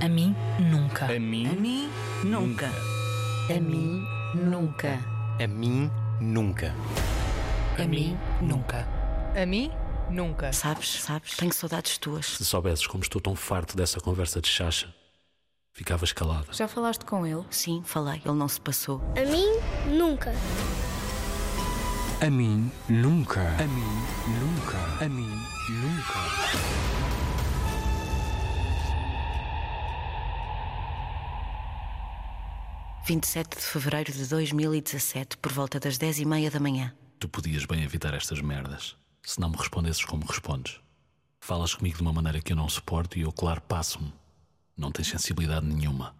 A mim, nunca. A mim, A mim, nunca. A mim, nunca. a mim, nunca. A mim, nunca. A mim, nunca. Sabes, sabes, tenho saudades tuas. Se soubesses como estou tão farto dessa conversa de chacha, ficavas calada. Já falaste com ele? Sim, falei, ele não se passou. A mim, nunca. A mim, nunca. A mim, nunca. A mim, nunca. 27 de fevereiro de 2017, por volta das 10 e meia da manhã. Tu podias bem evitar estas merdas, se não me respondesses como respondes. Falas comigo de uma maneira que eu não suporto e eu, claro, passo-me. Não tens sensibilidade nenhuma.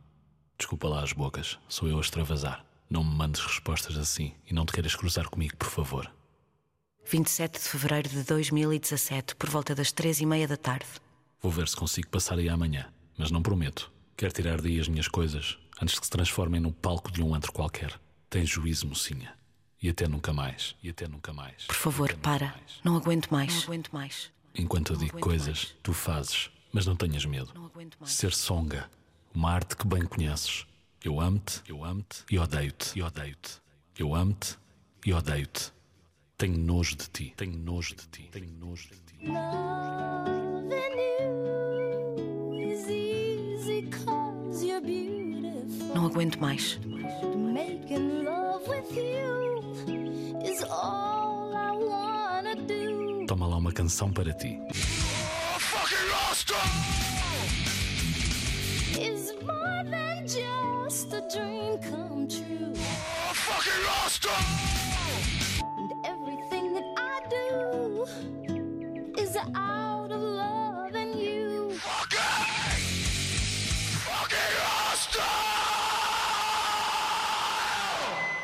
Desculpa lá as bocas, sou eu a extravasar. Não me mandes respostas assim e não te queiras cruzar comigo, por favor. 27 de fevereiro de 2017, por volta das 3 e meia da tarde. Vou ver se consigo passar aí amanhã, mas não prometo. Quero tirar daí as minhas coisas antes que se transformem no palco de um antro qualquer. Tens juízo, mocinha. E até nunca mais. E até nunca mais. Por favor, para. mais. Não aguento mais. Não aguento mais. Enquanto eu Não digo coisas, mais. tu fazes, mas não tenhas medo. Não aguento mais. Ser songa, uma arte que bem conheces. Eu amo-te, eu amo-te e odeio-te, e odeio-te. Eu amo-te e odeio-te. Tenho nojo de ti, tenho nojo de ti, tenho nojo de ti. Loving wanna do. Toma lá uma canção para ti. Is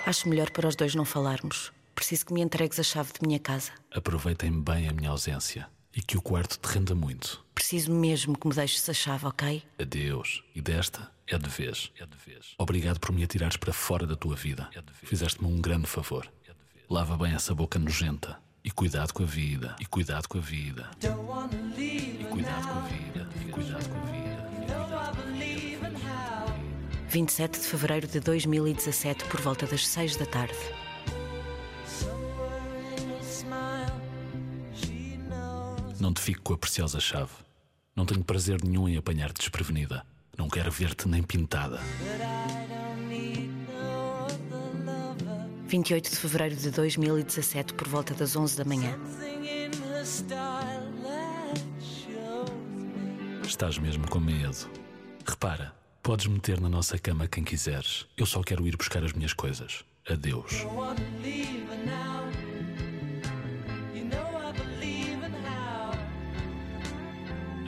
Acho melhor para os dois não falarmos. Preciso que me entregues a chave de minha casa. Aproveitem bem a minha ausência e que o quarto te renda muito. Preciso mesmo que me deixes a chave, ok? Adeus. E desta é de vez. É de vez. Obrigado por me atirares para fora da tua vida. Fizeste-me um grande favor. Lava bem essa boca nojenta. E cuidado com a vida. E cuidado com a vida. E cuidado com a vida. E cuidado com a vida. 27 de fevereiro de 2017, por volta das 6 da tarde. Não te fico com a preciosa chave. Não tenho prazer nenhum em apanhar-te desprevenida. Não quero ver-te nem pintada. 28 de fevereiro de 2017, por volta das 11 da manhã. Estás mesmo com medo. Repara, podes meter na nossa cama quem quiseres. Eu só quero ir buscar as minhas coisas. Adeus. Adeus.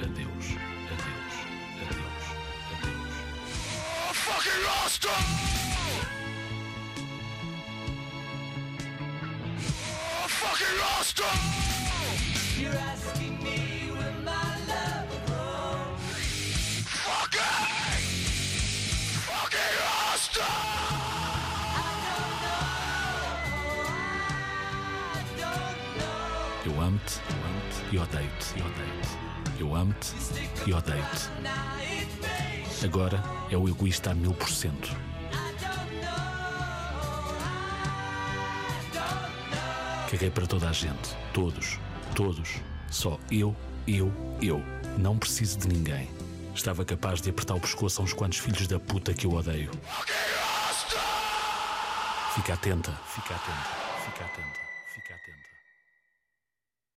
Adeus. Adeus. Adeus. Eu amo-te, eu e odeio-te, e odeio-te. Eu amo-te e odeio-te. Agora é o egoísta a mil por cento. Caguei para toda a gente. Todos. Todos. Só eu, eu, eu. Não preciso de ninguém. Estava capaz de apertar o pescoço a uns quantos filhos da puta que eu odeio. Fica atenta, fica atenta.